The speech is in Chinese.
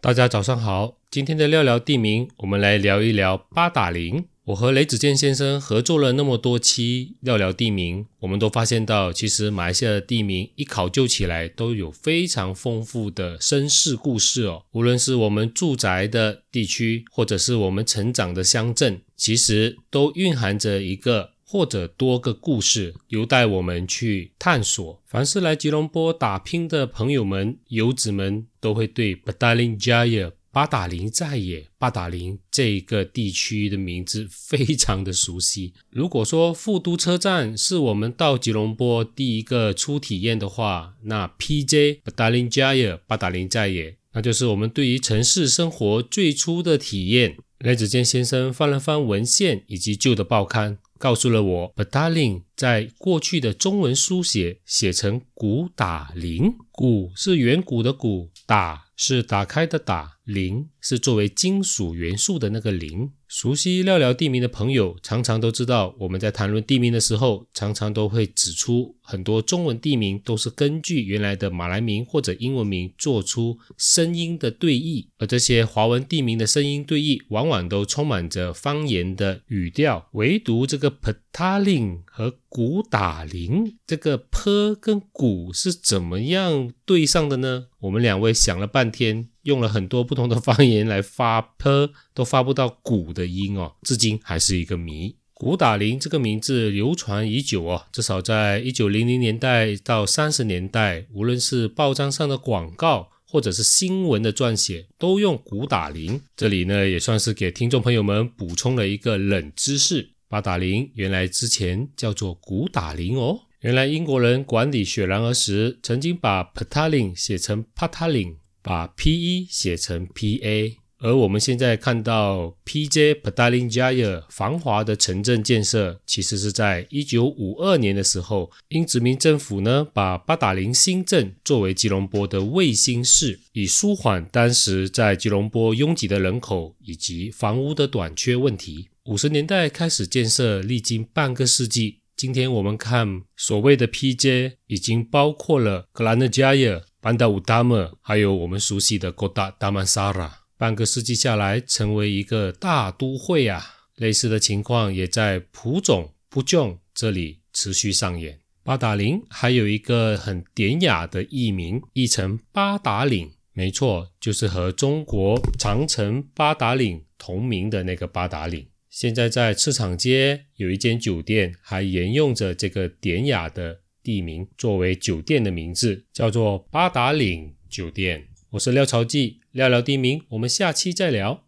大家早上好，今天的聊聊地名，我们来聊一聊八达岭。我和雷子健先生合作了那么多期聊聊地名，我们都发现到，其实马来西亚的地名一考究起来，都有非常丰富的身世故事哦。无论是我们住宅的地区，或者是我们成长的乡镇，其实都蕴含着一个。或者多个故事，有待我们去探索。凡是来吉隆坡打拼的朋友们、游子们，都会对巴达林加耶、巴达林在野、巴达林这个地区的名字非常的熟悉。如果说富都车站是我们到吉隆坡第一个初体验的话，那 PJ 巴达林加耶、巴达林在野，那就是我们对于城市生活最初的体验。雷子健先生翻了翻文献以及旧的报刊。告诉了我 b a t a l i n 在过去的中文书写写成古打林，古是远古的古，打是打开的打，零是作为金属元素的那个零。熟悉料聊地名的朋友，常常都知道，我们在谈论地名的时候，常常都会指出，很多中文地名都是根据原来的马来名或者英文名做出声音的对译，而这些华文地名的声音对译，往往都充满着方言的语调，唯独这个 Petaling 和古打林这个坡跟鼓是怎么样对上的呢？我们两位想了半天，用了很多不同的方言来发坡，都发不到鼓的音哦，至今还是一个谜。古打林这个名字流传已久哦，至少在一九零零年代到三十年代，无论是报章上的广告，或者是新闻的撰写，都用古打林。这里呢，也算是给听众朋友们补充了一个冷知识。八达岭原来之前叫做古打林哦。原来英国人管理雪兰莪时，曾经把 Petaling 写成 Pataling，把 P-E 写成 P-A。而我们现在看到 P-J Petaling Jaya 繁华的城镇建设，其实是在一九五二年的时候，英殖民政府呢把八达岭新镇作为吉隆坡的卫星市，以舒缓当时在吉隆坡拥挤的人口以及房屋的短缺问题。五十年代开始建设，历经半个世纪。今天我们看所谓的 P J，已经包括了格兰德加耶、班达乌达莫，还有我们熟悉的 Kota Damansara。半个世纪下来，成为一个大都会啊！类似的情况也在普种普琼这里持续上演。八达岭还有一个很典雅的译名，译成八达岭。没错，就是和中国长城八达岭同名的那个八达岭。现在在赤场街有一间酒店，还沿用着这个典雅的地名作为酒店的名字，叫做八达岭酒店。我是廖朝记，廖聊地名，我们下期再聊。